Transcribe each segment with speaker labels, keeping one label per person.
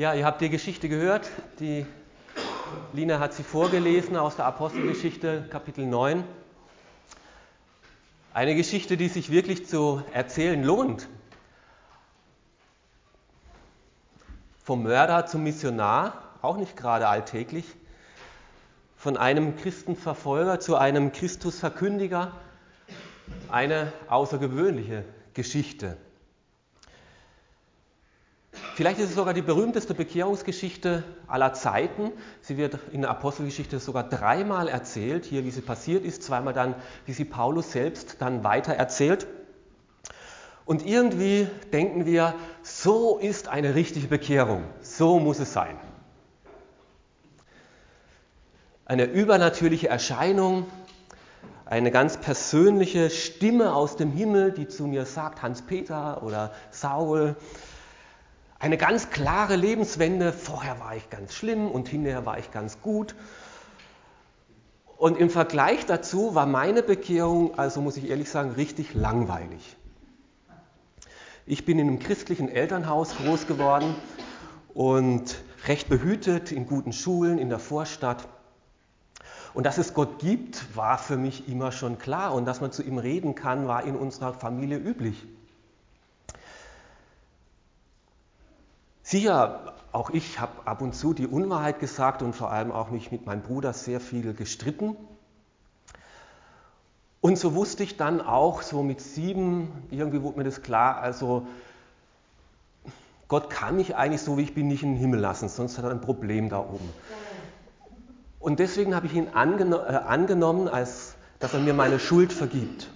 Speaker 1: Ja, ihr habt die Geschichte gehört. Die Lina hat sie vorgelesen aus der Apostelgeschichte, Kapitel 9. Eine Geschichte, die sich wirklich zu erzählen lohnt. Vom Mörder zum Missionar, auch nicht gerade alltäglich. Von einem Christenverfolger zu einem Christusverkündiger. Eine außergewöhnliche Geschichte. Vielleicht ist es sogar die berühmteste Bekehrungsgeschichte aller Zeiten. Sie wird in der Apostelgeschichte sogar dreimal erzählt, hier wie sie passiert ist, zweimal dann, wie sie Paulus selbst dann weiter erzählt. Und irgendwie denken wir, so ist eine richtige Bekehrung, so muss es sein. Eine übernatürliche Erscheinung, eine ganz persönliche Stimme aus dem Himmel, die zu mir sagt, Hans-Peter oder Saul, eine ganz klare Lebenswende. Vorher war ich ganz schlimm und hinterher war ich ganz gut. Und im Vergleich dazu war meine Bekehrung, also muss ich ehrlich sagen, richtig langweilig. Ich bin in einem christlichen Elternhaus groß geworden und recht behütet in guten Schulen in der Vorstadt. Und dass es Gott gibt, war für mich immer schon klar. Und dass man zu ihm reden kann, war in unserer Familie üblich. Sicher, auch ich habe ab und zu die Unwahrheit gesagt und vor allem auch mich mit meinem Bruder sehr viel gestritten. Und so wusste ich dann auch, so mit sieben, irgendwie wurde mir das klar, also Gott kann mich eigentlich so, wie ich bin, nicht in den Himmel lassen, sonst hat er ein Problem da oben. Und deswegen habe ich ihn angeno äh, angenommen, als dass er mir meine Schuld vergibt.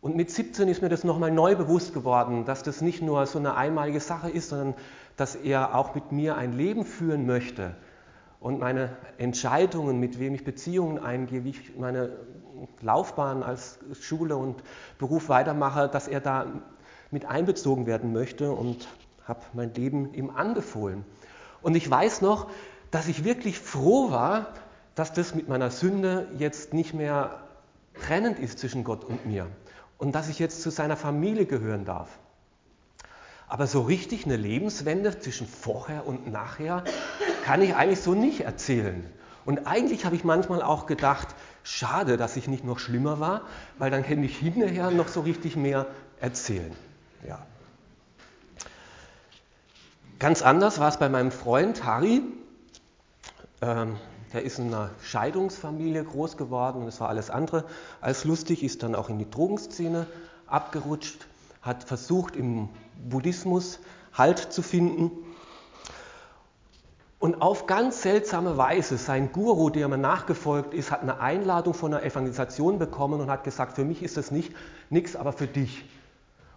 Speaker 1: Und mit 17 ist mir das nochmal neu bewusst geworden, dass das nicht nur so eine einmalige Sache ist, sondern dass er auch mit mir ein Leben führen möchte und meine Entscheidungen, mit wem ich Beziehungen eingehe, wie ich meine Laufbahn als Schule und Beruf weitermache, dass er da mit einbezogen werden möchte und habe mein Leben ihm anbefohlen. Und ich weiß noch, dass ich wirklich froh war, dass das mit meiner Sünde jetzt nicht mehr trennend ist zwischen Gott und mir und dass ich jetzt zu seiner Familie gehören darf. Aber so richtig eine Lebenswende zwischen vorher und nachher kann ich eigentlich so nicht erzählen. Und eigentlich habe ich manchmal auch gedacht, schade, dass ich nicht noch schlimmer war, weil dann hätte ich hinterher noch so richtig mehr erzählen. Ja. Ganz anders war es bei meinem Freund Harry. Ähm, der ist in einer Scheidungsfamilie groß geworden und es war alles andere als lustig, ist dann auch in die Drogenszene abgerutscht, hat versucht, im Buddhismus Halt zu finden. Und auf ganz seltsame Weise, sein Guru, der mir nachgefolgt ist, hat eine Einladung von einer Evangelisation bekommen und hat gesagt, für mich ist das nicht nichts, aber für dich.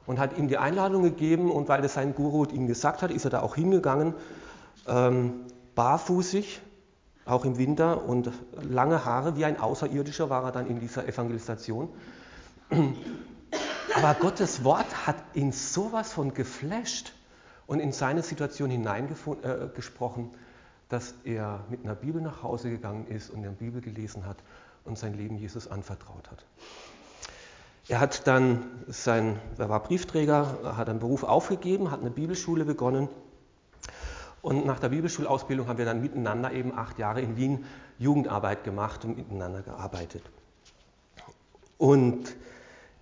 Speaker 1: Und hat ihm die Einladung gegeben und weil das sein Guru ihm gesagt hat, ist er da auch hingegangen, ähm, barfußig, auch im Winter und lange Haare, wie ein Außerirdischer war er dann in dieser Evangelisation. Aber Gottes Wort hat ihn sowas von geflasht und in seine Situation hineingesprochen, äh, dass er mit einer Bibel nach Hause gegangen ist und eine Bibel gelesen hat und sein Leben Jesus anvertraut hat. Er hat dann sein, er war Briefträger, hat einen Beruf aufgegeben, hat eine Bibelschule begonnen und nach der Bibelschulausbildung haben wir dann miteinander eben acht Jahre in Wien Jugendarbeit gemacht und miteinander gearbeitet. Und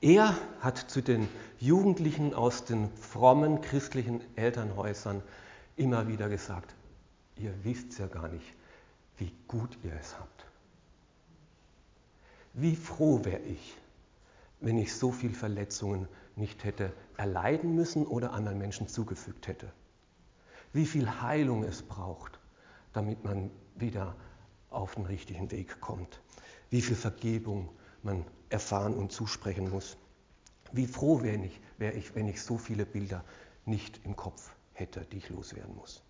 Speaker 1: er hat zu den Jugendlichen aus den frommen christlichen Elternhäusern immer wieder gesagt, ihr wisst ja gar nicht, wie gut ihr es habt. Wie froh wäre ich, wenn ich so viele Verletzungen nicht hätte erleiden müssen oder anderen Menschen zugefügt hätte. Wie viel Heilung es braucht, damit man wieder auf den richtigen Weg kommt. Wie viel Vergebung man erfahren und zusprechen muss. Wie froh wäre ich, wär ich, wenn ich so viele Bilder nicht im Kopf hätte, die ich loswerden muss.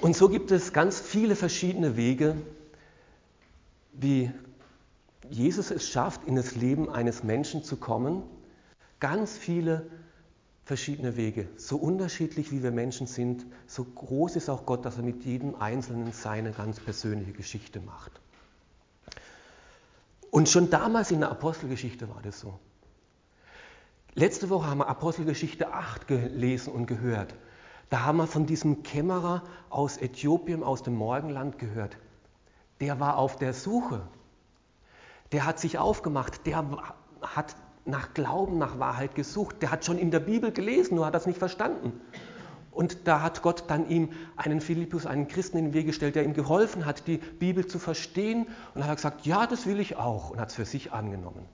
Speaker 1: Und so gibt es ganz viele verschiedene Wege, wie Jesus es schafft, in das Leben eines Menschen zu kommen. Ganz viele verschiedene Wege. So unterschiedlich wie wir Menschen sind, so groß ist auch Gott, dass er mit jedem Einzelnen seine ganz persönliche Geschichte macht. Und schon damals in der Apostelgeschichte war das so. Letzte Woche haben wir Apostelgeschichte 8 gelesen und gehört. Da haben wir von diesem Kämmerer aus Äthiopien, aus dem Morgenland gehört. Der war auf der Suche. Der hat sich aufgemacht. Der hat nach Glauben, nach Wahrheit gesucht. Der hat schon in der Bibel gelesen, nur hat das nicht verstanden. Und da hat Gott dann ihm einen Philippus, einen Christen in den Weg gestellt, der ihm geholfen hat, die Bibel zu verstehen. Und hat gesagt, ja, das will ich auch. Und hat es für sich angenommen.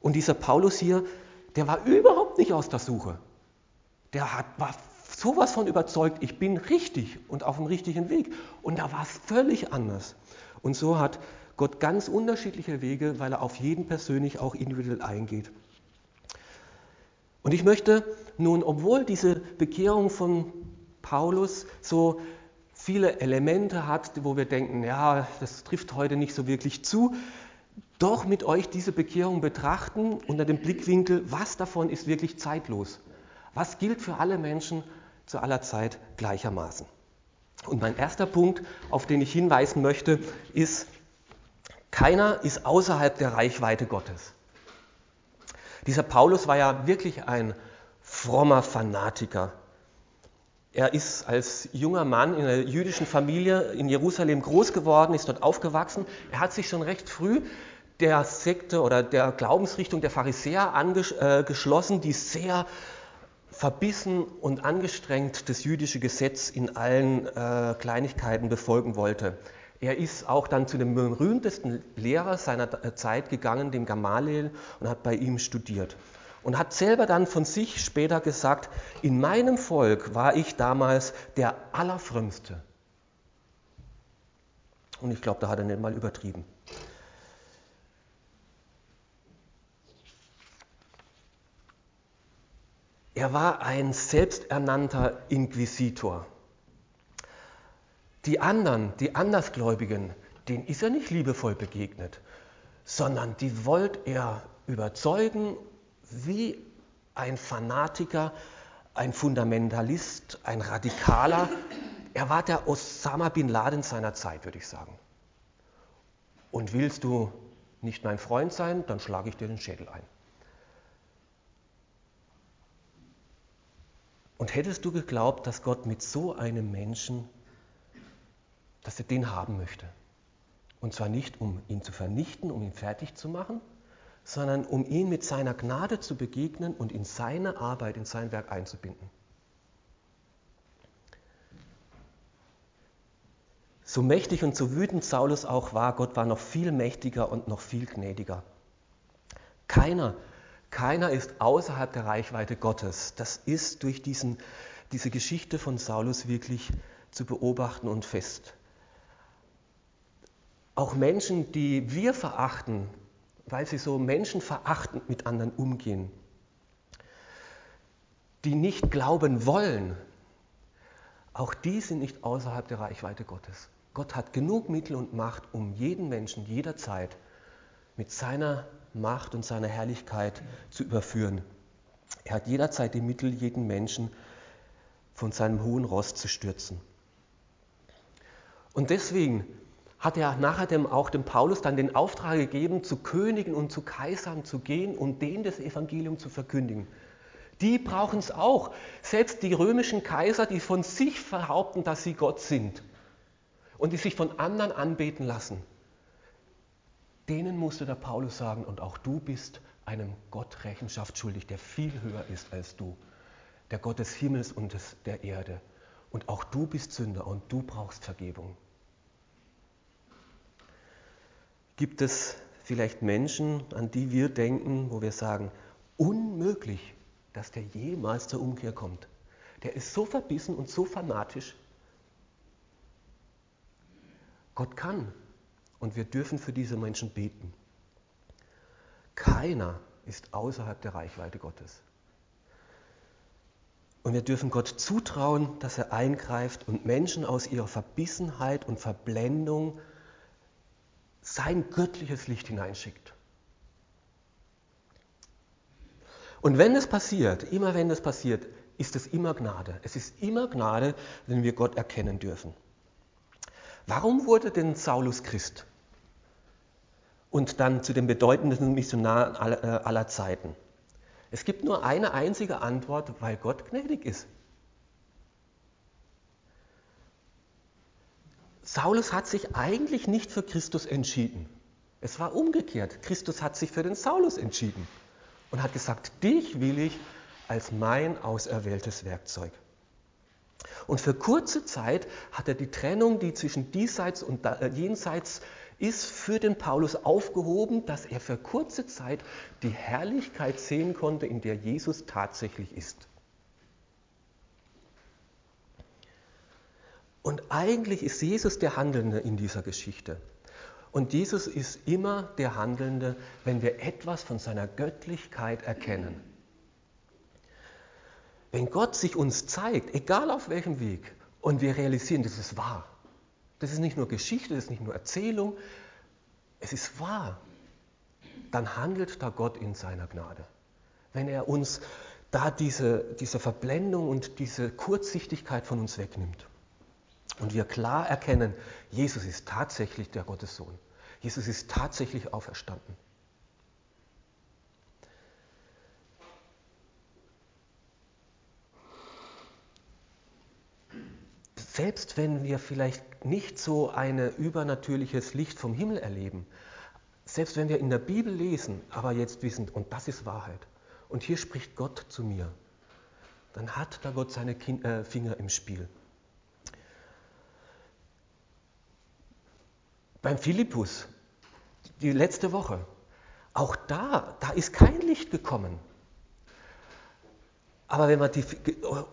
Speaker 1: Und dieser Paulus hier, der war überhaupt nicht aus der Suche. Der hat, war sowas von überzeugt, ich bin richtig und auf dem richtigen Weg. Und da war es völlig anders. Und so hat Gott ganz unterschiedliche Wege, weil er auf jeden persönlich auch individuell eingeht. Und ich möchte nun, obwohl diese Bekehrung von Paulus so viele Elemente hat, wo wir denken, ja, das trifft heute nicht so wirklich zu, doch mit euch diese Bekehrung betrachten unter dem Blickwinkel, was davon ist wirklich zeitlos. Was gilt für alle Menschen zu aller Zeit gleichermaßen. Und mein erster Punkt, auf den ich hinweisen möchte, ist, keiner ist außerhalb der Reichweite Gottes. Dieser Paulus war ja wirklich ein frommer Fanatiker. Er ist als junger Mann in einer jüdischen Familie in Jerusalem groß geworden, ist dort aufgewachsen. Er hat sich schon recht früh der Sekte oder der Glaubensrichtung der Pharisäer angeschlossen, äh, die sehr verbissen und angestrengt das jüdische Gesetz in allen äh, Kleinigkeiten befolgen wollte. Er ist auch dann zu dem berühmtesten Lehrer seiner äh, Zeit gegangen, dem Gamaliel, und hat bei ihm studiert. Und hat selber dann von sich später gesagt, in meinem Volk war ich damals der Allerfrömmste. Und ich glaube, da hat er nicht mal übertrieben. Er war ein selbsternannter Inquisitor. Die anderen, die Andersgläubigen, denen ist er nicht liebevoll begegnet, sondern die wollte er überzeugen wie ein Fanatiker, ein Fundamentalist, ein Radikaler. Er war der Osama bin Laden seiner Zeit, würde ich sagen. Und willst du nicht mein Freund sein, dann schlage ich dir den Schädel ein. Und hättest du geglaubt, dass Gott mit so einem Menschen dass er den haben möchte. Und zwar nicht, um ihn zu vernichten, um ihn fertig zu machen, sondern um ihn mit seiner Gnade zu begegnen und in seine Arbeit, in sein Werk einzubinden. So mächtig und so wütend Saulus auch war, Gott war noch viel mächtiger und noch viel gnädiger. Keiner, keiner ist außerhalb der Reichweite Gottes. Das ist durch diesen, diese Geschichte von Saulus wirklich zu beobachten und fest auch Menschen, die wir verachten, weil sie so menschenverachtend mit anderen umgehen, die nicht glauben wollen, auch die sind nicht außerhalb der Reichweite Gottes. Gott hat genug Mittel und Macht, um jeden Menschen jederzeit mit seiner Macht und seiner Herrlichkeit zu überführen. Er hat jederzeit die Mittel, jeden Menschen von seinem hohen Ross zu stürzen. Und deswegen hat er nachher dem, auch dem Paulus dann den Auftrag gegeben, zu Königen und zu Kaisern zu gehen und denen das Evangelium zu verkündigen. Die brauchen es auch. Selbst die römischen Kaiser, die von sich behaupten, dass sie Gott sind und die sich von anderen anbeten lassen, denen musste der Paulus sagen, und auch du bist einem Gott Rechenschaft schuldig, der viel höher ist als du, der Gott des Himmels und des, der Erde. Und auch du bist Sünder und du brauchst Vergebung. Gibt es vielleicht Menschen, an die wir denken, wo wir sagen, unmöglich, dass der jemals zur Umkehr kommt? Der ist so verbissen und so fanatisch. Gott kann und wir dürfen für diese Menschen beten. Keiner ist außerhalb der Reichweite Gottes. Und wir dürfen Gott zutrauen, dass er eingreift und Menschen aus ihrer Verbissenheit und Verblendung sein göttliches Licht hineinschickt. Und wenn es passiert, immer wenn es passiert, ist es immer Gnade. Es ist immer Gnade, wenn wir Gott erkennen dürfen. Warum wurde denn Saulus Christ? Und dann zu dem bedeutendsten Missionar äh, aller Zeiten. Es gibt nur eine einzige Antwort, weil Gott gnädig ist. Saulus hat sich eigentlich nicht für Christus entschieden. Es war umgekehrt. Christus hat sich für den Saulus entschieden und hat gesagt, dich will ich als mein auserwähltes Werkzeug. Und für kurze Zeit hat er die Trennung, die zwischen diesseits und äh, jenseits ist, für den Paulus aufgehoben, dass er für kurze Zeit die Herrlichkeit sehen konnte, in der Jesus tatsächlich ist. Und eigentlich ist Jesus der Handelnde in dieser Geschichte. Und Jesus ist immer der Handelnde, wenn wir etwas von seiner Göttlichkeit erkennen. Wenn Gott sich uns zeigt, egal auf welchem Weg, und wir realisieren, das ist wahr. Das ist nicht nur Geschichte, das ist nicht nur Erzählung, es ist wahr. Dann handelt da Gott in seiner Gnade. Wenn er uns da diese, diese Verblendung und diese Kurzsichtigkeit von uns wegnimmt. Und wir klar erkennen, Jesus ist tatsächlich der Gottessohn. Jesus ist tatsächlich auferstanden. Selbst wenn wir vielleicht nicht so ein übernatürliches Licht vom Himmel erleben, selbst wenn wir in der Bibel lesen, aber jetzt wissen, und das ist Wahrheit, und hier spricht Gott zu mir, dann hat da Gott seine äh, Finger im Spiel. Beim Philippus, die letzte Woche, auch da, da ist kein Licht gekommen. Aber wenn man die,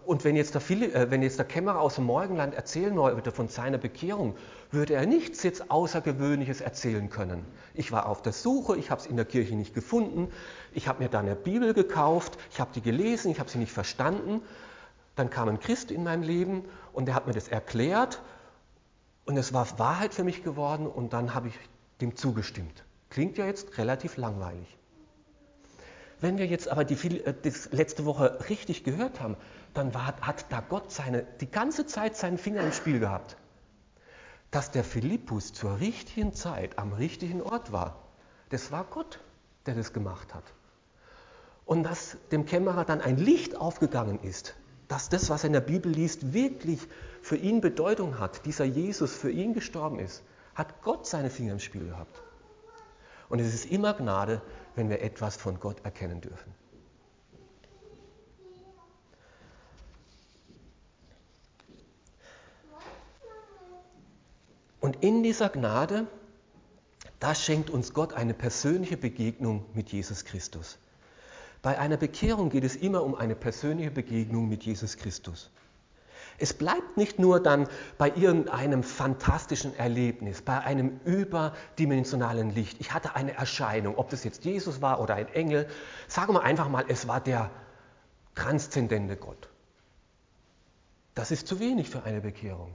Speaker 1: und wenn jetzt, der Philipp, äh, wenn jetzt der Kämmerer aus dem Morgenland erzählen wollte von seiner Bekehrung, würde er nichts jetzt Außergewöhnliches erzählen können. Ich war auf der Suche, ich habe es in der Kirche nicht gefunden, ich habe mir dann eine Bibel gekauft, ich habe die gelesen, ich habe sie nicht verstanden. Dann kam ein Christ in mein Leben und der hat mir das erklärt und es war Wahrheit für mich geworden und dann habe ich dem zugestimmt. Klingt ja jetzt relativ langweilig. Wenn wir jetzt aber die, äh, das letzte Woche richtig gehört haben, dann war, hat da Gott seine, die ganze Zeit seinen Finger im Spiel gehabt. Dass der Philippus zur richtigen Zeit am richtigen Ort war, das war Gott, der das gemacht hat. Und dass dem Kämmerer dann ein Licht aufgegangen ist, dass das, was er in der Bibel liest, wirklich für ihn Bedeutung hat, dieser Jesus für ihn gestorben ist, hat Gott seine Finger im Spiel gehabt. Und es ist immer Gnade, wenn wir etwas von Gott erkennen dürfen. Und in dieser Gnade, da schenkt uns Gott eine persönliche Begegnung mit Jesus Christus. Bei einer Bekehrung geht es immer um eine persönliche Begegnung mit Jesus Christus. Es bleibt nicht nur dann bei irgendeinem fantastischen Erlebnis, bei einem überdimensionalen Licht. Ich hatte eine Erscheinung, ob das jetzt Jesus war oder ein Engel. Sagen wir einfach mal, es war der transzendente Gott. Das ist zu wenig für eine Bekehrung.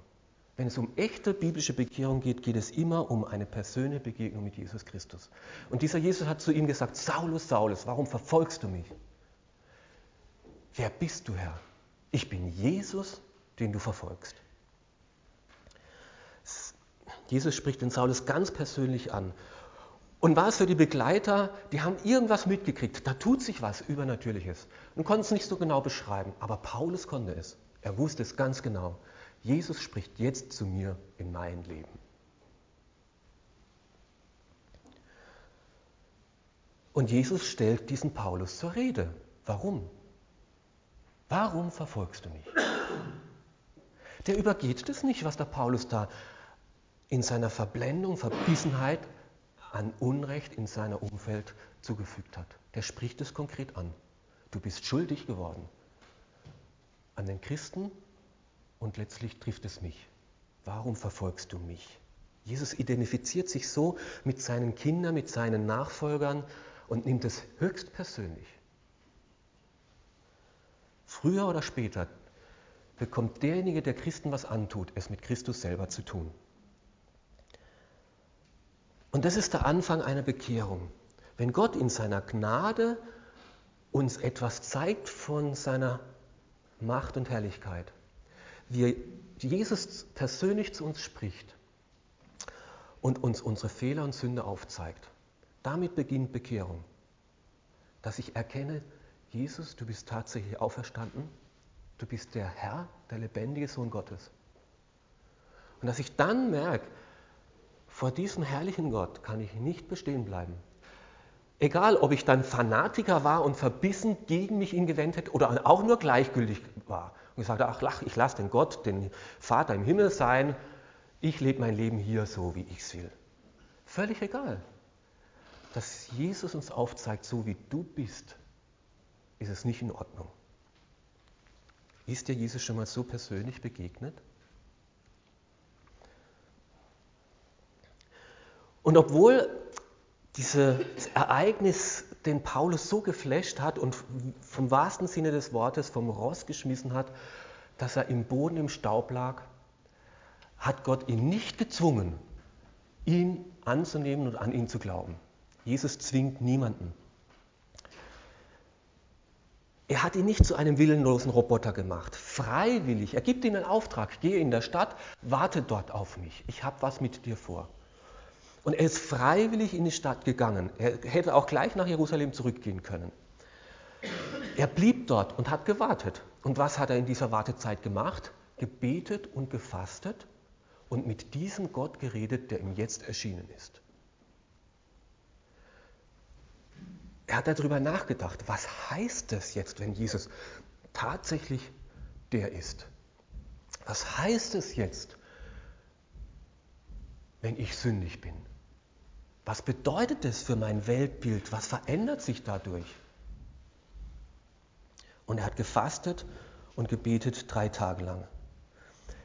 Speaker 1: Wenn es um echte biblische Bekehrung geht, geht es immer um eine persönliche Begegnung mit Jesus Christus. Und dieser Jesus hat zu ihm gesagt, Saulus, Saulus, warum verfolgst du mich? Wer bist du, Herr? Ich bin Jesus, den du verfolgst. Jesus spricht den Saulus ganz persönlich an. Und war es für die Begleiter, die haben irgendwas mitgekriegt, da tut sich was Übernatürliches und konnten es nicht so genau beschreiben, aber Paulus konnte es. Er wusste es ganz genau. Jesus spricht jetzt zu mir in mein Leben. Und Jesus stellt diesen Paulus zur Rede. Warum? Warum verfolgst du mich? der übergeht das nicht, was der Paulus da in seiner Verblendung, Verbissenheit an Unrecht in seiner Umfeld zugefügt hat. Der spricht es konkret an. Du bist schuldig geworden an den Christen und letztlich trifft es mich. Warum verfolgst du mich? Jesus identifiziert sich so mit seinen Kindern, mit seinen Nachfolgern und nimmt es höchst persönlich. Früher oder später bekommt derjenige, der Christen was antut, es mit Christus selber zu tun. Und das ist der Anfang einer Bekehrung. Wenn Gott in seiner Gnade uns etwas zeigt von seiner Macht und Herrlichkeit, wie Jesus persönlich zu uns spricht und uns unsere Fehler und Sünde aufzeigt, damit beginnt Bekehrung. Dass ich erkenne, Jesus, du bist tatsächlich auferstanden, du bist der Herr, der lebendige Sohn Gottes. Und dass ich dann merke, vor diesem herrlichen Gott kann ich nicht bestehen bleiben. Egal, ob ich dann Fanatiker war und verbissen gegen mich ihn gewendet oder auch nur gleichgültig war und gesagt ach, ich lasse den Gott, den Vater im Himmel sein, ich lebe mein Leben hier so, wie ich es will. Völlig egal. Dass Jesus uns aufzeigt, so wie du bist, ist es nicht in Ordnung. Ist dir Jesus schon mal so persönlich begegnet? Und obwohl dieses Ereignis den Paulus so geflasht hat und vom wahrsten Sinne des Wortes vom Ross geschmissen hat, dass er im Boden im Staub lag, hat Gott ihn nicht gezwungen, ihn anzunehmen und an ihn zu glauben. Jesus zwingt niemanden. Er hat ihn nicht zu einem willenlosen Roboter gemacht. Freiwillig. Er gibt ihm einen Auftrag. Gehe in der Stadt, warte dort auf mich. Ich habe was mit dir vor. Und er ist freiwillig in die Stadt gegangen. Er hätte auch gleich nach Jerusalem zurückgehen können. Er blieb dort und hat gewartet. Und was hat er in dieser Wartezeit gemacht? Gebetet und gefastet und mit diesem Gott geredet, der ihm jetzt erschienen ist. Er hat darüber nachgedacht, was heißt es jetzt, wenn Jesus tatsächlich der ist? Was heißt es jetzt, wenn ich sündig bin? Was bedeutet es für mein Weltbild? Was verändert sich dadurch? Und er hat gefastet und gebetet drei Tage lang.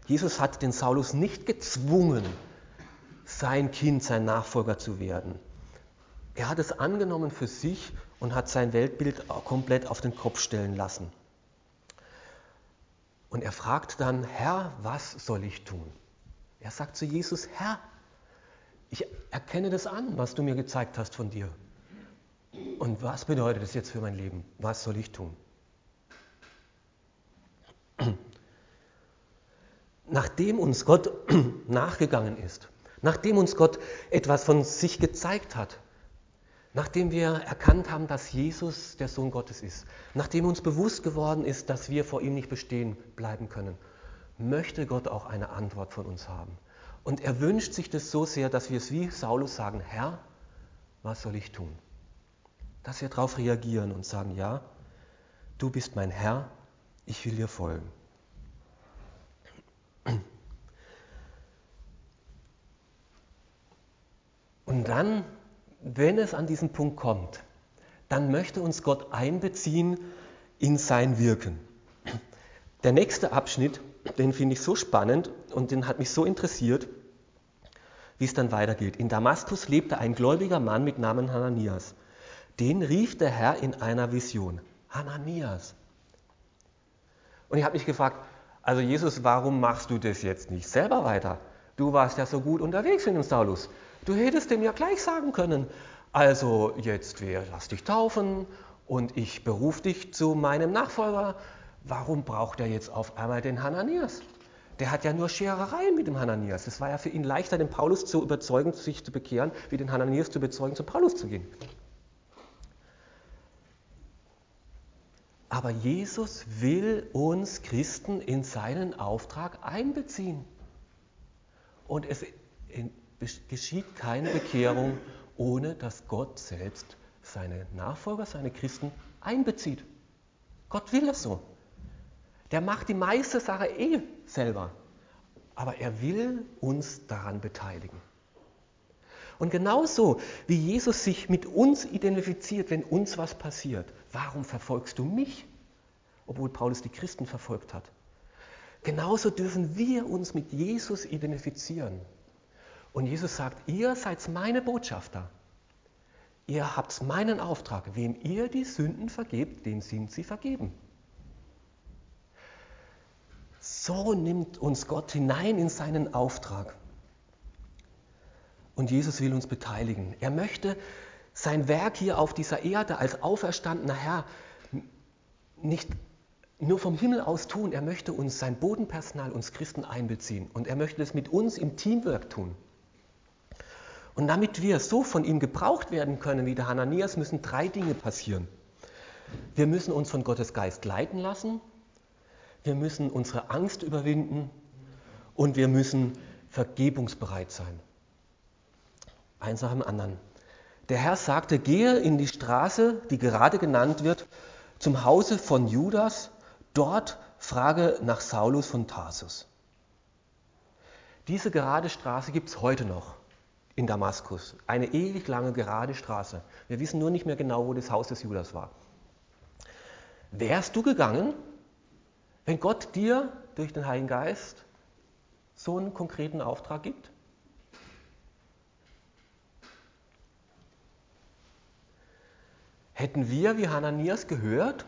Speaker 1: Jesus hat den Saulus nicht gezwungen, sein Kind, sein Nachfolger zu werden. Er hat es angenommen für sich und hat sein Weltbild komplett auf den Kopf stellen lassen. Und er fragt dann, Herr, was soll ich tun? Er sagt zu Jesus, Herr, ich erkenne das an, was du mir gezeigt hast von dir. Und was bedeutet es jetzt für mein Leben? Was soll ich tun? Nachdem uns Gott nachgegangen ist, nachdem uns Gott etwas von sich gezeigt hat, Nachdem wir erkannt haben, dass Jesus der Sohn Gottes ist, nachdem uns bewusst geworden ist, dass wir vor ihm nicht bestehen bleiben können, möchte Gott auch eine Antwort von uns haben. Und er wünscht sich das so sehr, dass wir es wie Saulus sagen, Herr, was soll ich tun? Dass wir darauf reagieren und sagen, ja, du bist mein Herr, ich will dir folgen. Und dann wenn es an diesen Punkt kommt, dann möchte uns Gott einbeziehen in sein Wirken. Der nächste Abschnitt, den finde ich so spannend und den hat mich so interessiert, wie es dann weitergeht. In Damaskus lebte ein gläubiger Mann mit Namen Hananias. Den rief der Herr in einer Vision. Hananias. Und ich habe mich gefragt, also Jesus, warum machst du das jetzt nicht selber weiter? Du warst ja so gut unterwegs mit dem Saulus. Du hättest dem ja gleich sagen können, also jetzt lass dich taufen und ich berufe dich zu meinem Nachfolger. Warum braucht er jetzt auf einmal den Hananias? Der hat ja nur Scherereien mit dem Hananias. Es war ja für ihn leichter, den Paulus zu überzeugen, sich zu bekehren, wie den Hananias zu überzeugen, zu Paulus zu gehen. Aber Jesus will uns Christen in seinen Auftrag einbeziehen. Und es geschieht keine Bekehrung, ohne dass Gott selbst seine Nachfolger, seine Christen einbezieht. Gott will es so. Der macht die meiste Sache eh selber. Aber er will uns daran beteiligen. Und genauso wie Jesus sich mit uns identifiziert, wenn uns was passiert, warum verfolgst du mich? Obwohl Paulus die Christen verfolgt hat. Genauso dürfen wir uns mit Jesus identifizieren. Und Jesus sagt, ihr seid meine Botschafter. Ihr habt meinen Auftrag. Wem ihr die Sünden vergebt, dem sind sie vergeben. So nimmt uns Gott hinein in seinen Auftrag. Und Jesus will uns beteiligen. Er möchte sein Werk hier auf dieser Erde als auferstandener Herr nicht nur vom Himmel aus tun. Er möchte uns, sein Bodenpersonal, uns Christen einbeziehen. Und er möchte es mit uns im Teamwork tun. Und damit wir so von ihm gebraucht werden können wie der Hananias, müssen drei Dinge passieren. wir müssen uns von Gottes Geist leiten lassen, wir müssen unsere Angst überwinden und wir müssen vergebungsbereit sein. Eins nach dem anderen. Der Herr sagte, gehe in die Straße, die gerade genannt wird, zum Hause von Judas, dort frage nach Saulus von Tarsus. Diese gerade Straße gibt es heute noch in Damaskus. Eine ewig lange gerade Straße. Wir wissen nur nicht mehr genau, wo das Haus des Judas war. Wärst du gegangen, wenn Gott dir durch den Heiligen Geist so einen konkreten Auftrag gibt? Hätten wir wie Hananias gehört?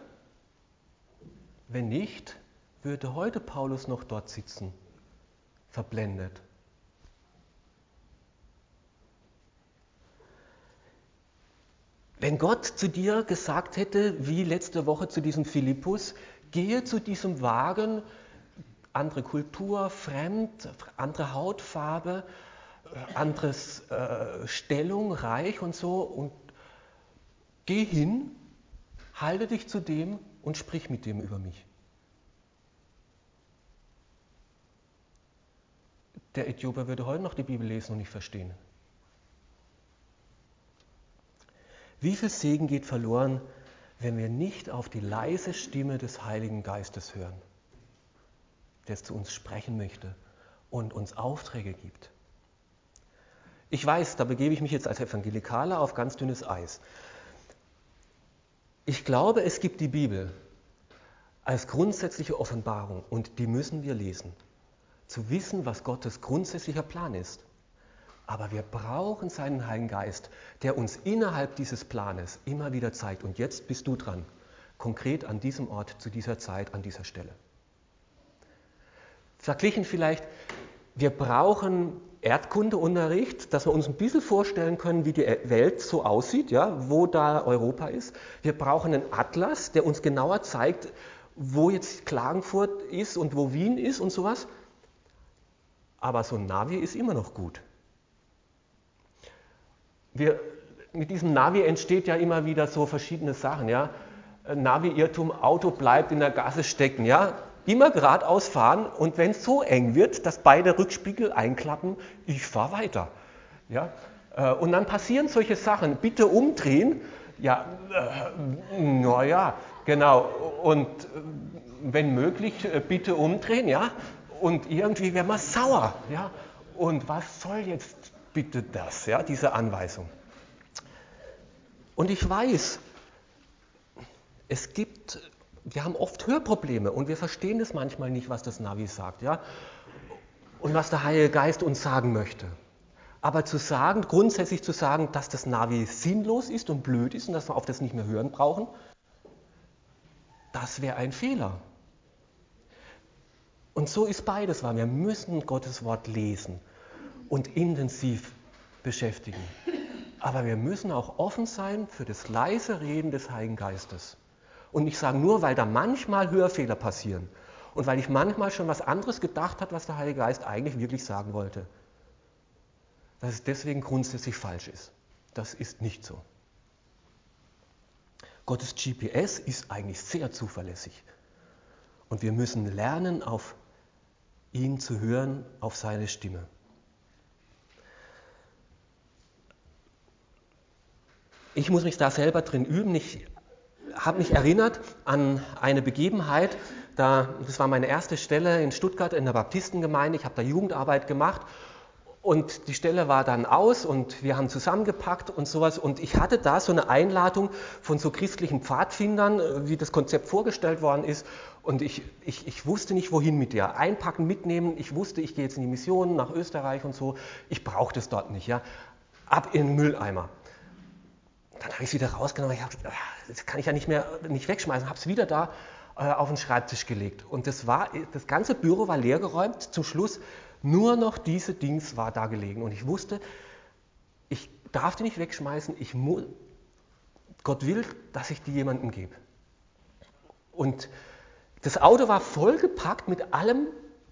Speaker 1: Wenn nicht, würde heute Paulus noch dort sitzen, verblendet. Wenn Gott zu dir gesagt hätte, wie letzte Woche zu diesem Philippus, gehe zu diesem Wagen, andere Kultur, fremd, andere Hautfarbe, äh, anderes äh, Stellung, reich und so, und geh hin, halte dich zu dem und sprich mit dem über mich. Der Äthiopier würde heute noch die Bibel lesen und nicht verstehen. Wie viel Segen geht verloren, wenn wir nicht auf die leise Stimme des Heiligen Geistes hören, der zu uns sprechen möchte und uns Aufträge gibt? Ich weiß, da begebe ich mich jetzt als Evangelikaler auf ganz dünnes Eis. Ich glaube, es gibt die Bibel als grundsätzliche Offenbarung und die müssen wir lesen, zu wissen, was Gottes grundsätzlicher Plan ist. Aber wir brauchen seinen Heiligen Geist, der uns innerhalb dieses Planes immer wieder zeigt. Und jetzt bist du dran, konkret an diesem Ort, zu dieser Zeit, an dieser Stelle. Verglichen vielleicht, wir brauchen Erdkundeunterricht, dass wir uns ein bisschen vorstellen können, wie die Welt so aussieht, ja, wo da Europa ist. Wir brauchen einen Atlas, der uns genauer zeigt, wo jetzt Klagenfurt ist und wo Wien ist und sowas. Aber so ein Navi ist immer noch gut. Wir, mit diesem Navi entsteht ja immer wieder so verschiedene Sachen. Ja? Navi-Irrtum, Auto bleibt in der Gasse stecken. Ja? Immer geradeaus fahren und wenn es so eng wird, dass beide Rückspiegel einklappen, ich fahre weiter. Ja? Äh, und dann passieren solche Sachen. Bitte umdrehen. Ja, äh, naja, genau. Und äh, wenn möglich, äh, bitte umdrehen. Ja? Und irgendwie wäre man sauer. Ja? Und was soll jetzt bitte das, ja, diese Anweisung. Und ich weiß, es gibt, wir haben oft Hörprobleme und wir verstehen es manchmal nicht, was das Navi sagt, ja, und was der Heilige Geist uns sagen möchte. Aber zu sagen, grundsätzlich zu sagen, dass das Navi sinnlos ist und blöd ist und dass wir auf das nicht mehr hören brauchen, das wäre ein Fehler. Und so ist beides wahr. Wir müssen Gottes Wort lesen und intensiv beschäftigen. Aber wir müssen auch offen sein für das leise Reden des Heiligen Geistes. Und nicht sagen, nur weil da manchmal Hörfehler passieren und weil ich manchmal schon was anderes gedacht habe, was der Heilige Geist eigentlich wirklich sagen wollte, dass es deswegen grundsätzlich falsch ist. Das ist nicht so. Gottes GPS ist eigentlich sehr zuverlässig. Und wir müssen lernen, auf ihn zu hören, auf seine Stimme. Ich muss mich da selber drin üben. Ich habe mich erinnert an eine Begebenheit, da, das war meine erste Stelle in Stuttgart in der Baptistengemeinde. Ich habe da Jugendarbeit gemacht und die Stelle war dann aus und wir haben zusammengepackt und sowas. Und ich hatte da so eine Einladung von so christlichen Pfadfindern, wie das Konzept vorgestellt worden ist. Und ich, ich, ich wusste nicht, wohin mit der. Einpacken, mitnehmen. Ich wusste, ich gehe jetzt in die Mission nach Österreich und so. Ich brauche das dort nicht. Ja. Ab in den Mülleimer dann habe ich es wieder rausgenommen. Ich hab, ah, das kann ich ja nicht mehr nicht wegschmeißen. Habe es wieder da äh, auf den Schreibtisch gelegt. Und das, war, das ganze Büro war leergeräumt. Zum Schluss nur noch diese Dings war da gelegen. Und ich wusste, ich darf die nicht wegschmeißen. Ich Gott will, dass ich die jemandem gebe. Und das Auto war vollgepackt mit allem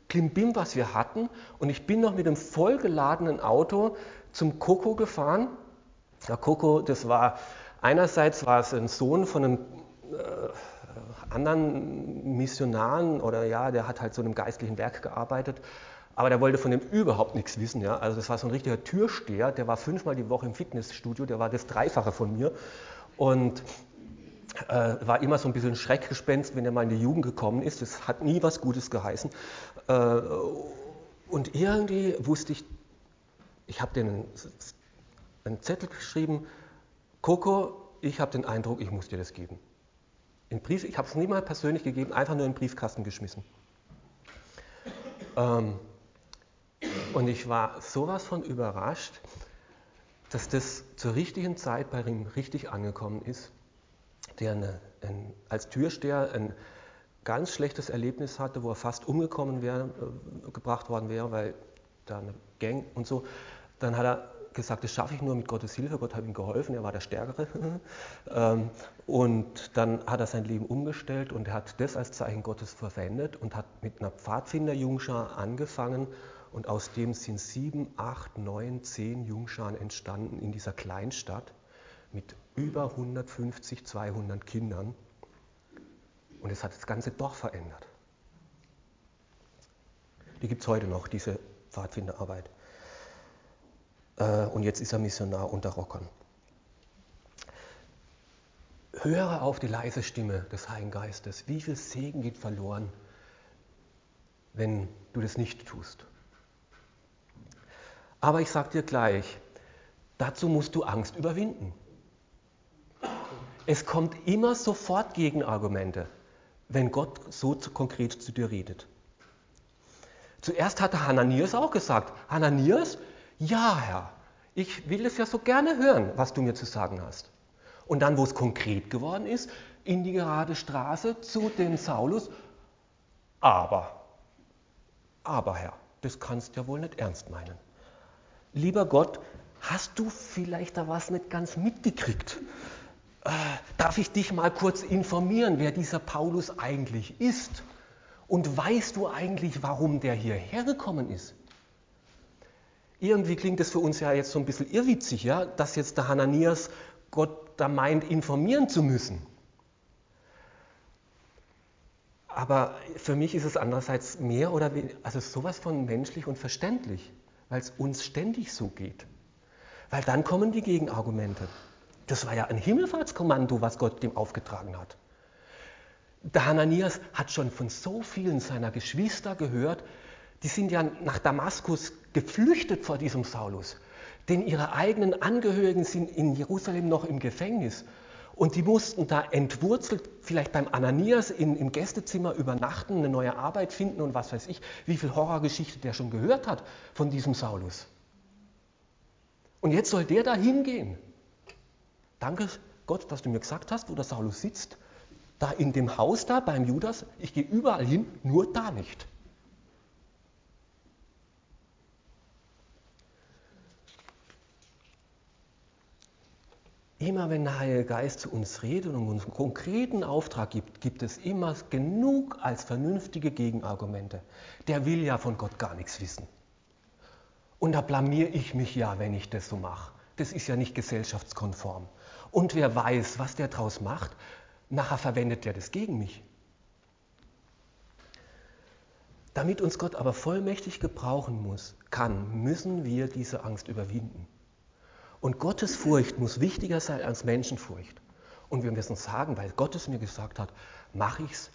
Speaker 1: Klimbim, was wir hatten. Und ich bin noch mit dem vollgeladenen Auto zum Koko gefahren Coco, das war einerseits war es ein Sohn von einem anderen Missionaren oder ja, der hat halt so in einem geistlichen Werk gearbeitet, aber der wollte von dem überhaupt nichts wissen. Ja? Also das war so ein richtiger Türsteher, der war fünfmal die Woche im Fitnessstudio, der war das Dreifache von mir und äh, war immer so ein bisschen Schreckgespenst, wenn er mal in die Jugend gekommen ist. Das hat nie was Gutes geheißen. Äh, und irgendwie wusste ich, ich habe den einen Zettel geschrieben, Coco, ich habe den Eindruck, ich muss dir das geben. Brief, ich habe es nie mal persönlich gegeben, einfach nur in den Briefkasten geschmissen. Ähm, und ich war sowas von überrascht, dass das zur richtigen Zeit bei ihm richtig angekommen ist, der eine, ein, als Türsteher ein ganz schlechtes Erlebnis hatte, wo er fast umgekommen wäre, äh, gebracht worden wäre, weil da eine Gang und so. Dann hat er gesagt, das schaffe ich nur mit Gottes Hilfe. Gott hat ihm geholfen, er war der Stärkere. Ähm, und dann hat er sein Leben umgestellt und hat das als Zeichen Gottes verwendet und hat mit einer Pfadfinder-Jungschar angefangen. Und aus dem sind sieben, acht, neun, zehn Jungscharen entstanden in dieser Kleinstadt mit über 150, 200 Kindern. Und es hat das ganze Dorf verändert. Die gibt es heute noch, diese Pfadfinderarbeit. Äh, und jetzt ist er Missionar unter Rockern. Höre auf die leise Stimme des Heiligen Geistes. Wie viel Segen geht verloren, wenn du das nicht tust? Aber ich sage dir gleich, dazu musst du Angst überwinden. Es kommt immer sofort Gegenargumente, wenn Gott so konkret zu dir redet. Zuerst hatte Hananias auch gesagt, Hananias, ja Herr, ich will es ja so gerne hören, was du mir zu sagen hast. Und dann, wo es konkret geworden ist, in die gerade Straße zu dem Saulus, aber, aber Herr, das kannst du ja wohl nicht ernst meinen. Lieber Gott, hast du vielleicht da was nicht ganz mitgekriegt? Äh, darf ich dich mal kurz informieren, wer dieser Paulus eigentlich ist? Und weißt du eigentlich, warum der hierher gekommen ist? Irgendwie klingt es für uns ja jetzt so ein bisschen irrwitzig, ja, dass jetzt der Hananias Gott da meint, informieren zu müssen. Aber für mich ist es andererseits mehr oder weniger, also sowas von menschlich und verständlich, weil es uns ständig so geht. Weil dann kommen die Gegenargumente. Das war ja ein Himmelfahrtskommando, was Gott dem aufgetragen hat. Der Hananias hat schon von so vielen seiner Geschwister gehört, die sind ja nach Damaskus geflüchtet vor diesem Saulus, denn ihre eigenen Angehörigen sind in Jerusalem noch im Gefängnis. Und die mussten da entwurzelt, vielleicht beim Ananias in, im Gästezimmer übernachten, eine neue Arbeit finden und was weiß ich, wie viel Horrorgeschichte der schon gehört hat von diesem Saulus. Und jetzt soll der da hingehen Danke Gott, dass du mir gesagt hast, wo der Saulus sitzt. Da in dem Haus da beim Judas. Ich gehe überall hin, nur da nicht. Immer wenn der Heilige Geist zu uns redet und uns einen konkreten Auftrag gibt, gibt es immer genug als vernünftige Gegenargumente. Der will ja von Gott gar nichts wissen. Und da blamier ich mich ja, wenn ich das so mache. Das ist ja nicht gesellschaftskonform. Und wer weiß, was der daraus macht, nachher verwendet er das gegen mich. Damit uns Gott aber vollmächtig gebrauchen muss, kann, müssen wir diese Angst überwinden. Und Gottes Furcht muss wichtiger sein als Menschenfurcht. Und wir müssen sagen, weil Gott es mir gesagt hat, mache ich es,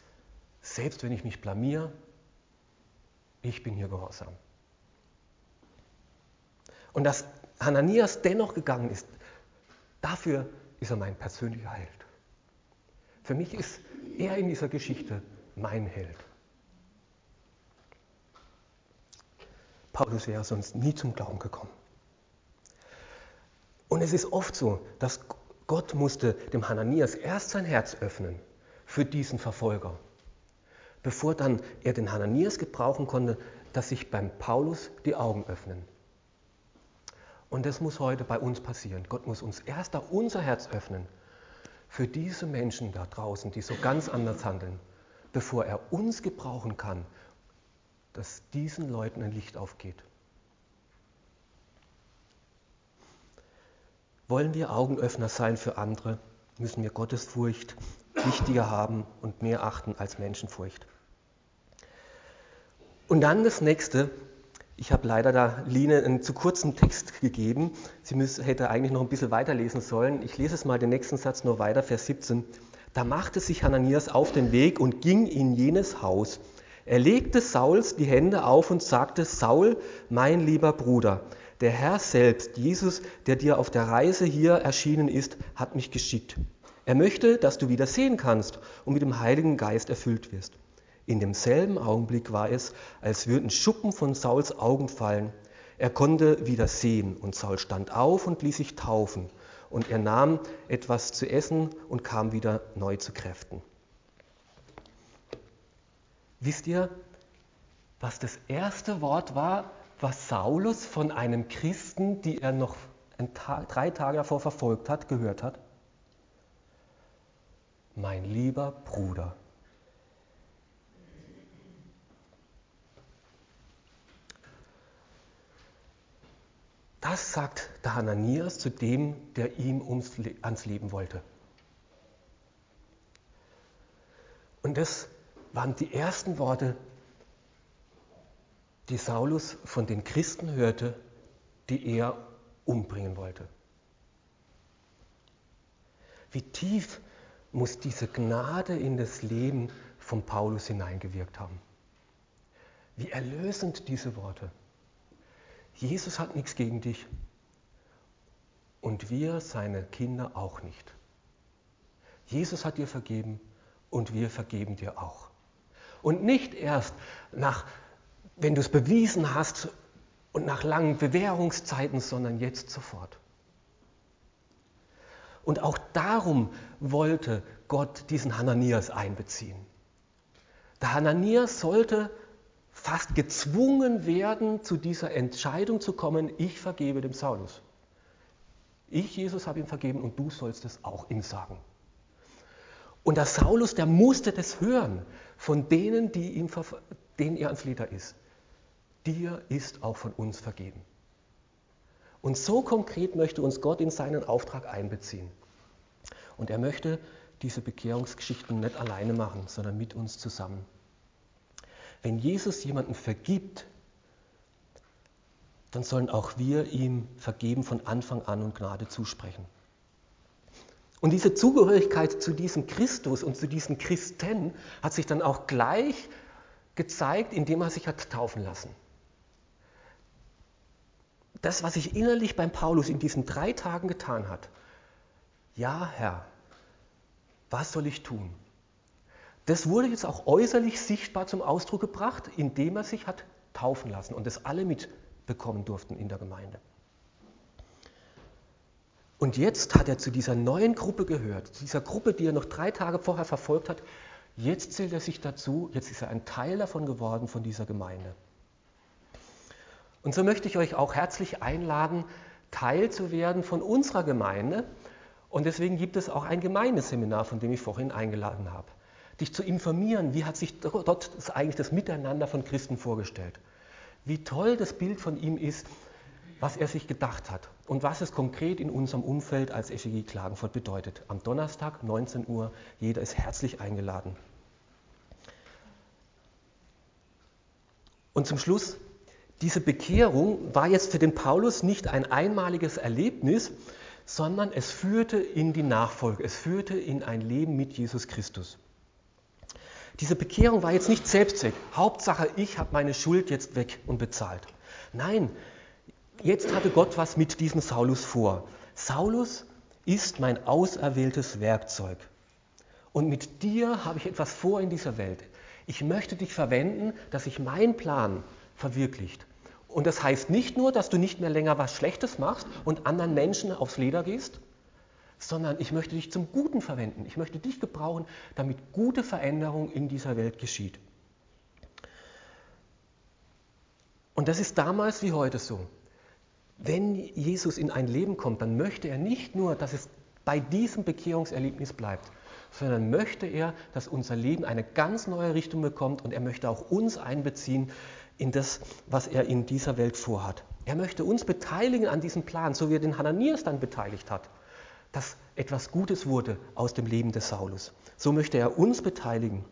Speaker 1: selbst wenn ich mich blamier, ich bin hier gehorsam. Und dass Hananias dennoch gegangen ist, dafür ist er mein persönlicher Held. Für mich ist er in dieser Geschichte mein Held. Paulus wäre sonst nie zum Glauben gekommen. Und es ist oft so, dass Gott musste dem Hananias erst sein Herz öffnen für diesen Verfolger, bevor dann er den Hananias gebrauchen konnte, dass sich beim Paulus die Augen öffnen. Und das muss heute bei uns passieren. Gott muss uns erst da unser Herz öffnen für diese Menschen da draußen, die so ganz anders handeln, bevor er uns gebrauchen kann, dass diesen Leuten ein Licht aufgeht. Wollen wir Augenöffner sein für andere, müssen wir Gottes Furcht wichtiger haben und mehr achten als Menschenfurcht. Und dann das nächste. Ich habe leider da Line einen zu kurzen Text gegeben. Sie müsste, hätte eigentlich noch ein bisschen weiterlesen sollen. Ich lese es mal den nächsten Satz nur weiter, Vers 17. Da machte sich Hananias auf den Weg und ging in jenes Haus. Er legte Sauls die Hände auf und sagte, Saul, mein lieber Bruder, der Herr selbst, Jesus, der dir auf der Reise hier erschienen ist, hat mich geschickt. Er möchte, dass du wieder sehen kannst und mit dem Heiligen Geist erfüllt wirst. In demselben Augenblick war es, als würden Schuppen von Sauls Augen fallen. Er konnte wieder sehen und Saul stand auf und ließ sich taufen und er nahm etwas zu essen und kam wieder neu zu Kräften. Wisst ihr, was das erste Wort war, was Saulus von einem Christen, die er noch Tag, drei Tage davor verfolgt hat, gehört hat? Mein lieber Bruder. Das sagt der Hananias zu dem, der ihm ums, ans Leben wollte. Und das waren die ersten Worte, die Saulus von den Christen hörte, die er umbringen wollte. Wie tief muss diese Gnade in das Leben von Paulus hineingewirkt haben. Wie erlösend diese Worte. Jesus hat nichts gegen dich und wir, seine Kinder, auch nicht. Jesus hat dir vergeben und wir vergeben dir auch. Und nicht erst nach, wenn du es bewiesen hast und nach langen Bewährungszeiten, sondern jetzt sofort. Und auch darum wollte Gott diesen Hananias einbeziehen. Der Hananias sollte fast gezwungen werden, zu dieser Entscheidung zu kommen, ich vergebe dem Saulus. Ich, Jesus, habe ihm vergeben und du sollst es auch ihm sagen. Und der Saulus, der musste das hören von denen, die ihm, denen er ans Leder ist. Dir ist auch von uns vergeben. Und so konkret möchte uns Gott in seinen Auftrag einbeziehen. Und er möchte diese Bekehrungsgeschichten nicht alleine machen, sondern mit uns zusammen. Wenn Jesus jemanden vergibt, dann sollen auch wir ihm vergeben von Anfang an und Gnade zusprechen. Und diese Zugehörigkeit zu diesem Christus und zu diesen Christen hat sich dann auch gleich gezeigt, indem er sich hat taufen lassen. Das, was sich innerlich beim Paulus in diesen drei Tagen getan hat. Ja, Herr, was soll ich tun? Das wurde jetzt auch äußerlich sichtbar zum Ausdruck gebracht, indem er sich hat taufen lassen und das alle mitbekommen durften in der Gemeinde. Und jetzt hat er zu dieser neuen Gruppe gehört, zu dieser Gruppe, die er noch drei Tage vorher verfolgt hat. Jetzt zählt er sich dazu, jetzt ist er ein Teil davon geworden, von dieser Gemeinde. Und so möchte ich euch auch herzlich einladen, Teil zu werden von unserer Gemeinde. Und deswegen gibt es auch ein Gemeindeseminar, von dem ich vorhin eingeladen habe dich zu informieren, wie hat sich dort eigentlich das Miteinander von Christen vorgestellt. Wie toll das Bild von ihm ist, was er sich gedacht hat und was es konkret in unserem Umfeld als FEG Klagenfurt bedeutet. Am Donnerstag, 19 Uhr, jeder ist herzlich eingeladen. Und zum Schluss, diese Bekehrung war jetzt für den Paulus nicht ein einmaliges Erlebnis, sondern es führte in die Nachfolge, es führte in ein Leben mit Jesus Christus. Diese Bekehrung war jetzt nicht Selbstzweck. Hauptsache, ich habe meine Schuld jetzt weg und bezahlt. Nein, jetzt hatte Gott was mit diesem Saulus vor. Saulus ist mein auserwähltes Werkzeug. Und mit dir habe ich etwas vor in dieser Welt. Ich möchte dich verwenden, dass sich mein Plan verwirklicht. Und das heißt nicht nur, dass du nicht mehr länger was Schlechtes machst und anderen Menschen aufs Leder gehst, sondern ich möchte dich zum Guten verwenden. Ich möchte dich gebrauchen, damit gute Veränderung in dieser Welt geschieht. Und das ist damals wie heute so. Wenn Jesus in ein Leben kommt, dann möchte er nicht nur, dass es bei diesem Bekehrungserlebnis bleibt, sondern möchte er, dass unser Leben eine ganz neue Richtung bekommt und er möchte auch uns einbeziehen in das, was er in dieser Welt vorhat. Er möchte uns beteiligen an diesem Plan, so wie er den Hananias dann beteiligt hat dass etwas Gutes wurde aus dem Leben des Saulus. So möchte er uns beteiligen.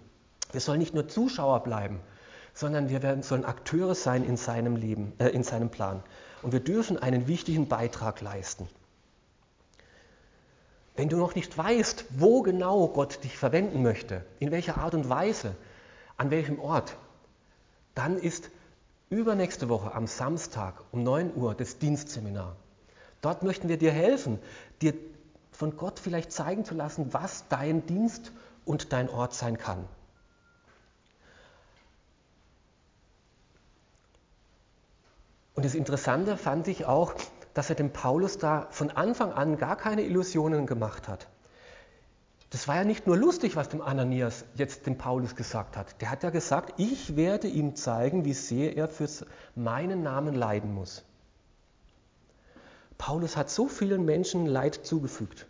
Speaker 1: Wir sollen nicht nur Zuschauer bleiben, sondern wir werden, sollen Akteure sein in seinem Leben, äh, in seinem Plan. Und wir dürfen einen wichtigen Beitrag leisten. Wenn du noch nicht weißt, wo genau Gott dich verwenden möchte, in welcher Art und Weise, an welchem Ort, dann ist übernächste Woche am Samstag um 9 Uhr das Dienstseminar. Dort möchten wir dir helfen, dir von Gott vielleicht zeigen zu lassen, was dein Dienst und dein Ort sein kann. Und das Interessante fand ich auch, dass er dem Paulus da von Anfang an gar keine Illusionen gemacht hat. Das war ja nicht nur lustig, was dem Ananias jetzt dem Paulus gesagt hat. Der hat ja gesagt, ich werde ihm zeigen, wie sehr er für meinen Namen leiden muss. Paulus hat so vielen Menschen Leid zugefügt,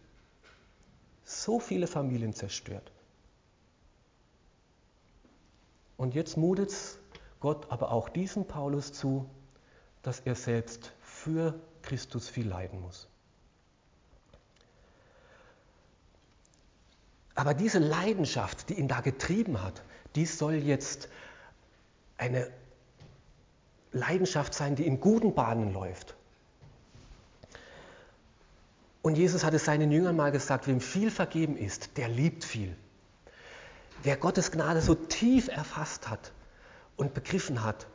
Speaker 1: so viele Familien zerstört. Und jetzt mutet Gott aber auch diesem Paulus zu, dass er selbst für Christus viel leiden muss. Aber diese Leidenschaft, die ihn da getrieben hat, die soll jetzt eine Leidenschaft sein, die in guten Bahnen läuft. Und Jesus hat es seinen Jüngern mal gesagt, wem viel vergeben ist, der liebt viel. Wer Gottes Gnade so tief erfasst hat und begriffen hat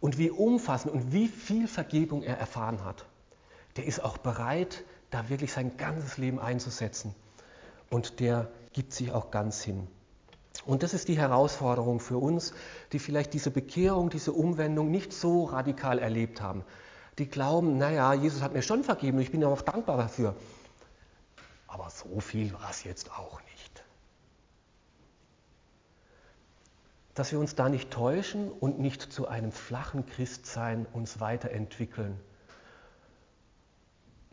Speaker 1: und wie umfassend und wie viel Vergebung er erfahren hat, der ist auch bereit, da wirklich sein ganzes Leben einzusetzen. Und der gibt sich auch ganz hin. Und das ist die Herausforderung für uns, die vielleicht diese Bekehrung, diese Umwendung nicht so radikal erlebt haben. Die glauben, naja, Jesus hat mir schon vergeben, ich bin auch dankbar dafür. Aber so viel war es jetzt auch nicht. Dass wir uns da nicht täuschen und nicht zu einem flachen Christsein uns weiterentwickeln.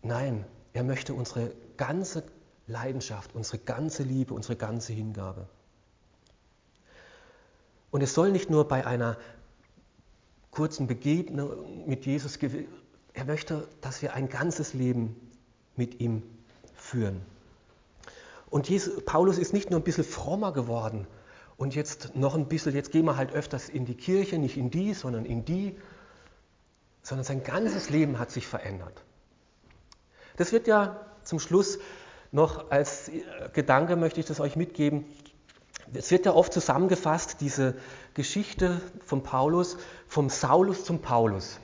Speaker 1: Nein, er möchte unsere ganze Leidenschaft, unsere ganze Liebe, unsere ganze Hingabe. Und es soll nicht nur bei einer kurzen Begegnung mit Jesus, er möchte, dass wir ein ganzes Leben mit ihm führen. Und Jesus, Paulus ist nicht nur ein bisschen frommer geworden und jetzt noch ein bisschen, jetzt gehen wir halt öfters in die Kirche, nicht in die, sondern in die, sondern sein ganzes Leben hat sich verändert. Das wird ja zum Schluss noch als Gedanke möchte ich das euch mitgeben. Es wird ja oft zusammengefasst, diese Geschichte von Paulus, vom Saulus zum Paulus.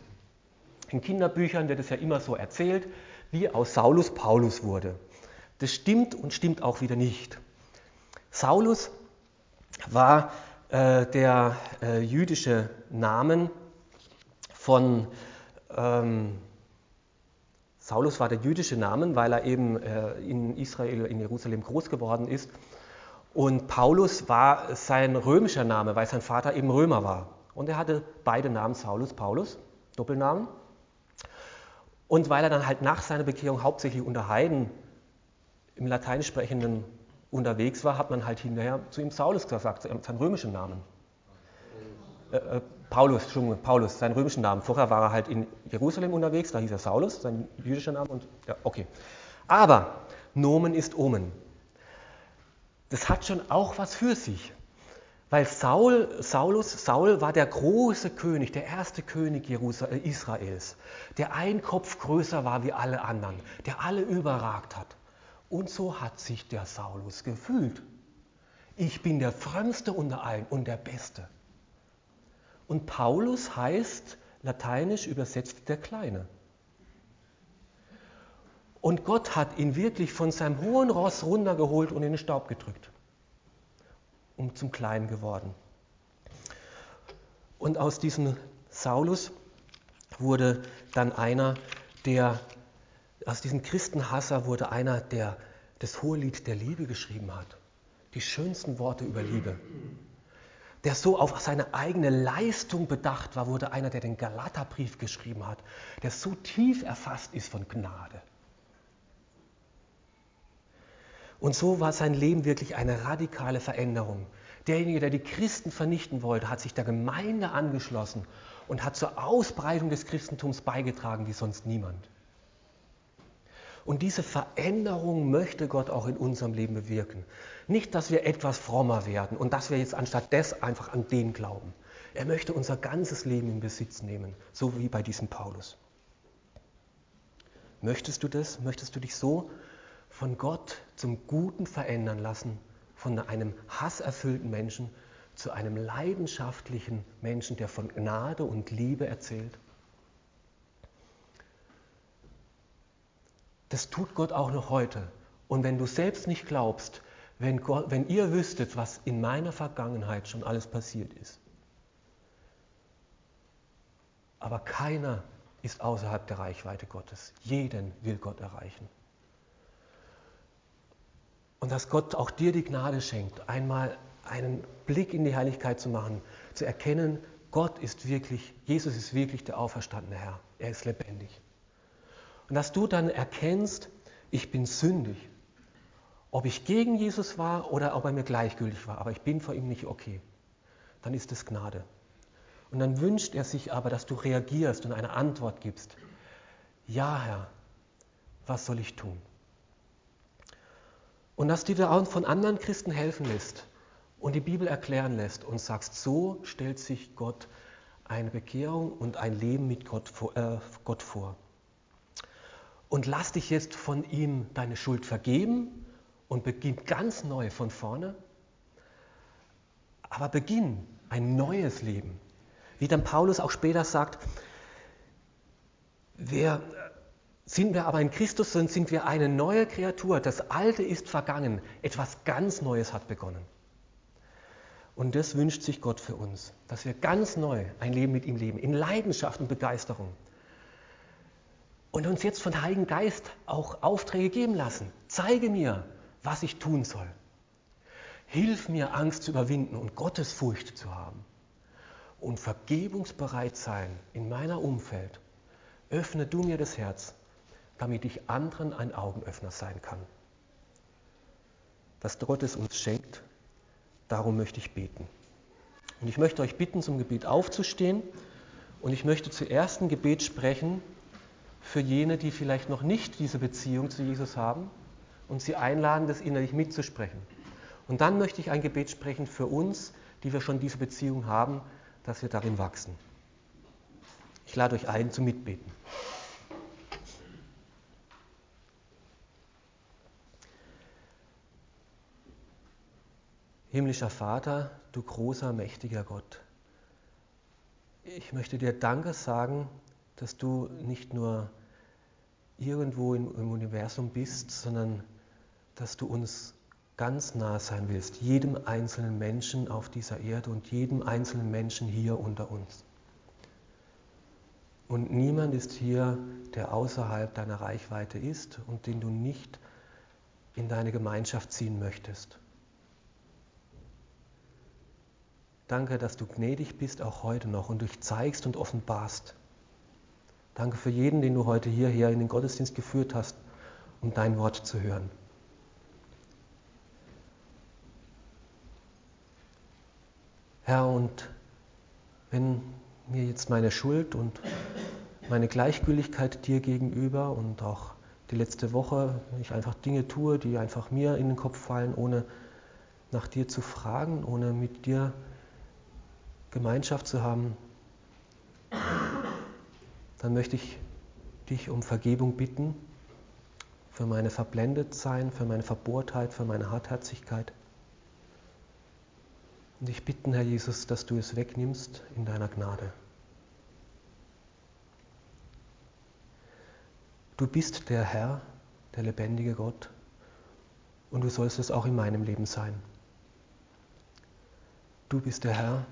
Speaker 1: In Kinderbüchern wird es ja immer so erzählt, wie aus Saulus Paulus wurde. Das stimmt und stimmt auch wieder nicht. Saulus war äh, der äh, jüdische Name von ähm, Saulus war der jüdische Name, weil er eben äh, in Israel, in Jerusalem groß geworden ist. Und Paulus war sein römischer Name, weil sein Vater eben Römer war. Und er hatte beide Namen, Saulus, Paulus, Doppelnamen. Und weil er dann halt nach seiner Bekehrung hauptsächlich unter Heiden im Latein sprechenden unterwegs war, hat man halt hinterher zu ihm Saulus gesagt, seinen römischen Namen. Äh, äh, Paulus, Entschuldigung, Paulus, seinen römischen Namen. Vorher war er halt in Jerusalem unterwegs, da hieß er Saulus, sein jüdischer Name und ja, okay. Aber Nomen ist Omen. Das hat schon auch was für sich. Weil Saul, Saulus, Saul war der große König, der erste König äh, Israels, der ein Kopf größer war wie alle anderen, der alle überragt hat. Und so hat sich der Saulus gefühlt. Ich bin der Frömmste unter allen und der Beste. Und Paulus heißt lateinisch übersetzt der Kleine. Und Gott hat ihn wirklich von seinem hohen Ross runtergeholt und in den Staub gedrückt, um zum Kleinen geworden. Und aus diesem Saulus wurde dann einer, der, aus diesem Christenhasser wurde einer, der das hohe Lied der Liebe geschrieben hat. Die schönsten Worte über Liebe der so auf seine eigene Leistung bedacht war, wurde einer, der den Galaterbrief geschrieben hat, der so tief erfasst ist von Gnade. Und so war sein Leben wirklich eine radikale Veränderung. Derjenige, der die Christen vernichten wollte, hat sich der Gemeinde angeschlossen und hat zur Ausbreitung des Christentums beigetragen wie sonst niemand. Und diese Veränderung möchte Gott auch in unserem Leben bewirken. Nicht, dass wir etwas frommer werden und dass wir jetzt anstatt des einfach an den glauben. Er möchte unser ganzes Leben in Besitz nehmen, so wie bei diesem Paulus. Möchtest du das? Möchtest du dich so von Gott zum Guten verändern lassen, von einem hasserfüllten Menschen zu einem leidenschaftlichen Menschen, der von Gnade und Liebe erzählt? Das tut Gott auch noch heute. Und wenn du selbst nicht glaubst, wenn, Gott, wenn ihr wüsstet, was in meiner Vergangenheit schon alles passiert ist, aber keiner ist außerhalb der Reichweite Gottes. Jeden will Gott erreichen. Und dass Gott auch dir die Gnade schenkt, einmal einen Blick in die Heiligkeit zu machen, zu erkennen, Gott ist wirklich, Jesus ist wirklich der auferstandene Herr. Er ist lebendig. Und dass du dann erkennst, ich bin sündig. Ob ich gegen Jesus war oder ob er mir gleichgültig war, aber ich bin vor ihm nicht okay. Dann ist es Gnade. Und dann wünscht er sich aber, dass du reagierst und eine Antwort gibst. Ja, Herr, was soll ich tun? Und dass du dir auch von anderen Christen helfen lässt und die Bibel erklären lässt und sagst, so stellt sich Gott eine Bekehrung und ein Leben mit Gott vor. Äh, Gott vor. Und lass dich jetzt von ihm deine Schuld vergeben und beginn ganz neu von vorne. Aber beginn ein neues Leben. Wie dann Paulus auch später sagt, wer, sind wir aber in Christus, dann sind wir eine neue Kreatur. Das Alte ist vergangen. Etwas ganz Neues hat begonnen. Und das wünscht sich Gott für uns, dass wir ganz neu ein Leben mit ihm leben, in Leidenschaft und Begeisterung. Und uns jetzt von Heiligen Geist auch Aufträge geben lassen. Zeige mir, was ich tun soll. Hilf mir, Angst zu überwinden und Gottesfurcht zu haben und vergebungsbereit sein in meiner Umfeld, öffne du mir das Herz, damit ich anderen ein Augenöffner sein kann. Dass Gott es uns schenkt, darum möchte ich beten. Und ich möchte euch bitten, zum Gebet aufzustehen. Und ich möchte zuerst ein Gebet sprechen für jene, die vielleicht noch nicht diese Beziehung zu Jesus haben und sie einladen, das innerlich mitzusprechen. Und dann möchte ich ein Gebet sprechen für uns, die wir schon diese Beziehung haben, dass wir darin wachsen. Ich lade euch ein zum Mitbeten. Himmlischer Vater, du großer, mächtiger Gott, ich möchte dir Danke sagen, dass du nicht nur irgendwo im Universum bist, sondern dass du uns ganz nah sein willst, jedem einzelnen Menschen auf dieser Erde und jedem einzelnen Menschen hier unter uns. Und niemand ist hier, der außerhalb deiner Reichweite ist und den du nicht in deine Gemeinschaft ziehen möchtest. Danke, dass du gnädig bist, auch heute noch, und dich zeigst und offenbarst. Danke für jeden, den du heute hierher in den Gottesdienst geführt hast, um dein Wort zu hören. Herr, und wenn mir jetzt meine Schuld und meine Gleichgültigkeit dir gegenüber und auch die letzte Woche, wenn ich einfach Dinge tue, die einfach mir in den Kopf fallen, ohne nach dir zu fragen, ohne mit dir Gemeinschaft zu haben, dann möchte ich dich um Vergebung bitten für meine Verblendetsein, für meine Verbohrtheit, für meine Hartherzigkeit. Und ich bitte, Herr Jesus, dass du es wegnimmst in deiner Gnade. Du bist der Herr, der lebendige Gott, und du sollst es auch in meinem Leben sein. Du bist der Herr,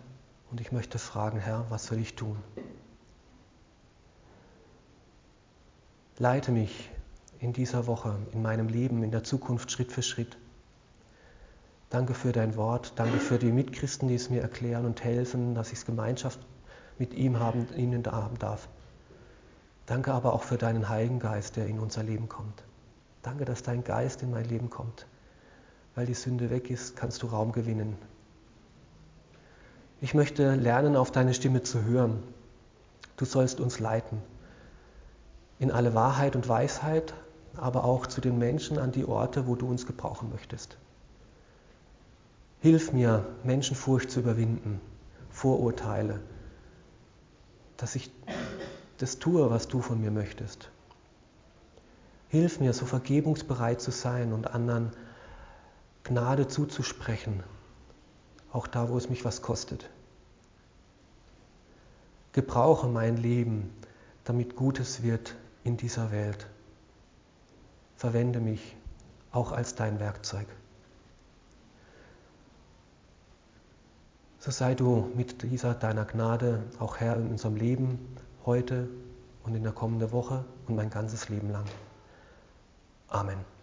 Speaker 1: und ich möchte fragen, Herr, was soll ich tun? Leite mich in dieser Woche, in meinem Leben, in der Zukunft Schritt für Schritt. Danke für dein Wort, danke für die Mitchristen, die es mir erklären und helfen, dass ich Gemeinschaft mit ihm haben, ihnen haben darf. Danke aber auch für deinen Heiligen Geist, der in unser Leben kommt. Danke, dass dein Geist in mein Leben kommt. Weil die Sünde weg ist, kannst du Raum gewinnen. Ich möchte lernen, auf deine Stimme zu hören. Du sollst uns leiten in alle Wahrheit und Weisheit, aber auch zu den Menschen an die Orte, wo du uns gebrauchen möchtest. Hilf mir, Menschenfurcht zu überwinden, Vorurteile, dass ich das tue, was du von mir möchtest. Hilf mir, so vergebungsbereit zu sein und anderen Gnade zuzusprechen, auch da, wo es mich was kostet. Gebrauche mein Leben, damit Gutes wird in dieser Welt. Verwende mich auch als dein Werkzeug. So sei du mit dieser deiner Gnade auch Herr in unserem Leben heute und in der kommenden Woche und mein ganzes Leben lang. Amen.